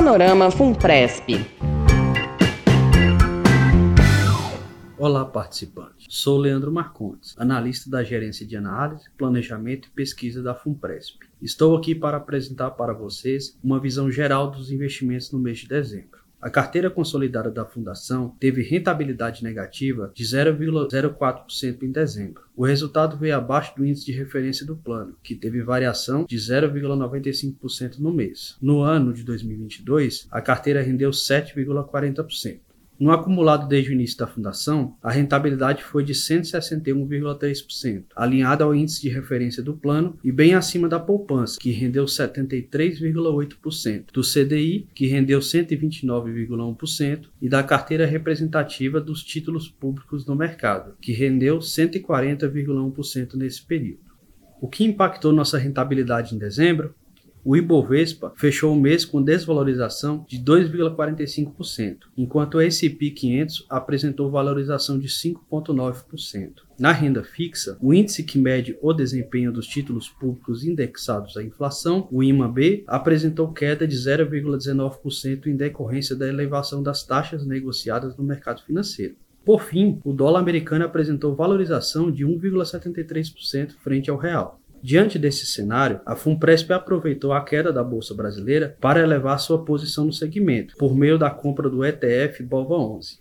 Panorama Funpresp. Olá, participantes. Sou Leandro Marcondes, analista da Gerência de Análise, Planejamento e Pesquisa da Funpresp. Estou aqui para apresentar para vocês uma visão geral dos investimentos no mês de dezembro. A carteira consolidada da fundação teve rentabilidade negativa de 0,04% em dezembro. O resultado veio abaixo do índice de referência do plano, que teve variação de 0,95% no mês. No ano de 2022, a carteira rendeu 7,40%. No acumulado desde o início da fundação, a rentabilidade foi de 161,3%, alinhada ao índice de referência do plano e bem acima da poupança, que rendeu 73,8%, do CDI, que rendeu 129,1%, e da carteira representativa dos títulos públicos no mercado, que rendeu 140,1% nesse período. O que impactou nossa rentabilidade em dezembro o Ibovespa fechou o mês com desvalorização de 2,45%, enquanto o S&P 500 apresentou valorização de 5,9%. Na renda fixa, o índice que mede o desempenho dos títulos públicos indexados à inflação, o IMAB, apresentou queda de 0,19% em decorrência da elevação das taxas negociadas no mercado financeiro. Por fim, o dólar americano apresentou valorização de 1,73% frente ao real. Diante desse cenário, a Funpresp aproveitou a queda da bolsa brasileira para elevar sua posição no segmento, por meio da compra do ETF BOVA11.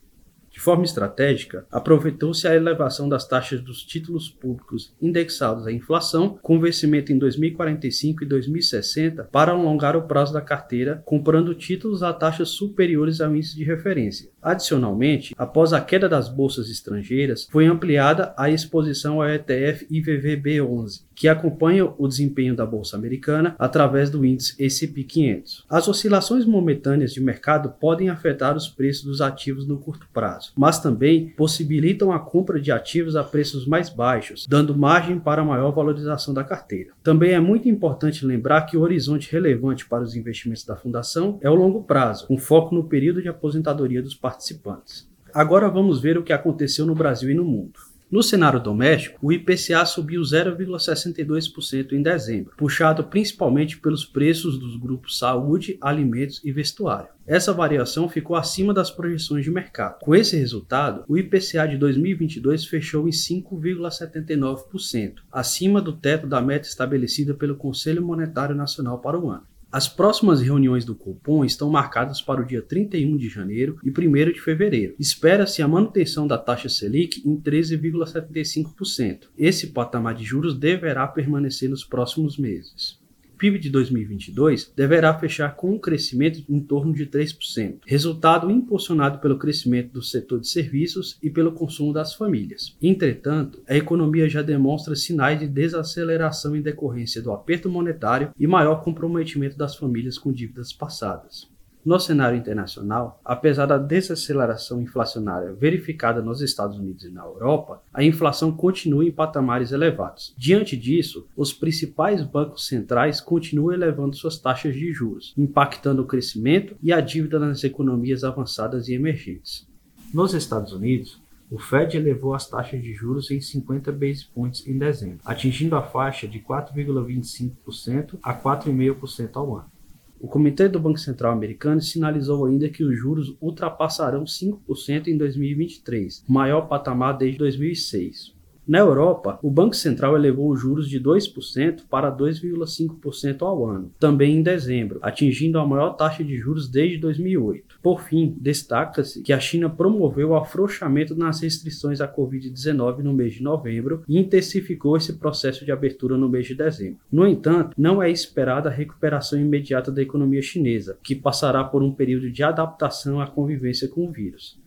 De forma estratégica, aproveitou-se a elevação das taxas dos títulos públicos indexados à inflação, com vencimento em 2045 e 2060, para alongar o prazo da carteira, comprando títulos a taxas superiores ao índice de referência. Adicionalmente, após a queda das bolsas estrangeiras, foi ampliada a exposição ao ETF IVVB11, que acompanha o desempenho da bolsa americana através do índice S&P 500. As oscilações momentâneas de mercado podem afetar os preços dos ativos no curto prazo, mas também possibilitam a compra de ativos a preços mais baixos, dando margem para maior valorização da carteira. Também é muito importante lembrar que o horizonte relevante para os investimentos da fundação é o longo prazo, com foco no período de aposentadoria dos participantes. Agora vamos ver o que aconteceu no Brasil e no mundo. No cenário doméstico, o IPCA subiu 0,62% em dezembro, puxado principalmente pelos preços dos grupos saúde, alimentos e vestuário. Essa variação ficou acima das projeções de mercado. Com esse resultado, o IPCA de 2022 fechou em 5,79%, acima do teto da meta estabelecida pelo Conselho Monetário Nacional para o ano. As próximas reuniões do Copom estão marcadas para o dia 31 de janeiro e 1 de fevereiro. Espera-se a manutenção da taxa Selic em 13,75%. Esse patamar de juros deverá permanecer nos próximos meses. PIB de 2022 deverá fechar com um crescimento em torno de 3%, resultado impulsionado pelo crescimento do setor de serviços e pelo consumo das famílias. Entretanto, a economia já demonstra sinais de desaceleração em decorrência do aperto monetário e maior comprometimento das famílias com dívidas passadas. No cenário internacional, apesar da desaceleração inflacionária verificada nos Estados Unidos e na Europa, a inflação continua em patamares elevados. Diante disso, os principais bancos centrais continuam elevando suas taxas de juros, impactando o crescimento e a dívida nas economias avançadas e emergentes. Nos Estados Unidos, o Fed elevou as taxas de juros em 50 base points em dezembro, atingindo a faixa de 4,25% a 4,5% ao ano. O Comitê do Banco Central americano sinalizou ainda que os juros ultrapassarão 5% em 2023, maior patamar desde 2006. Na Europa, o Banco Central elevou os juros de 2% para 2,5% ao ano, também em dezembro, atingindo a maior taxa de juros desde 2008. Por fim, destaca-se que a China promoveu o afrouxamento nas restrições à Covid-19 no mês de novembro e intensificou esse processo de abertura no mês de dezembro. No entanto, não é esperada a recuperação imediata da economia chinesa, que passará por um período de adaptação à convivência com o vírus.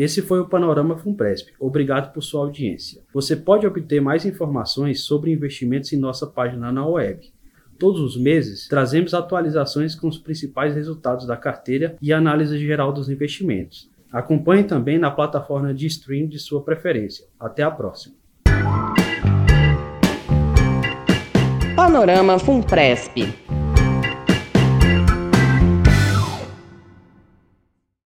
Esse foi o Panorama Funpresp. Obrigado por sua audiência. Você pode obter mais informações sobre investimentos em nossa página na web. Todos os meses, trazemos atualizações com os principais resultados da carteira e análise geral dos investimentos. Acompanhe também na plataforma de stream de sua preferência. Até a próxima. Panorama Funpresp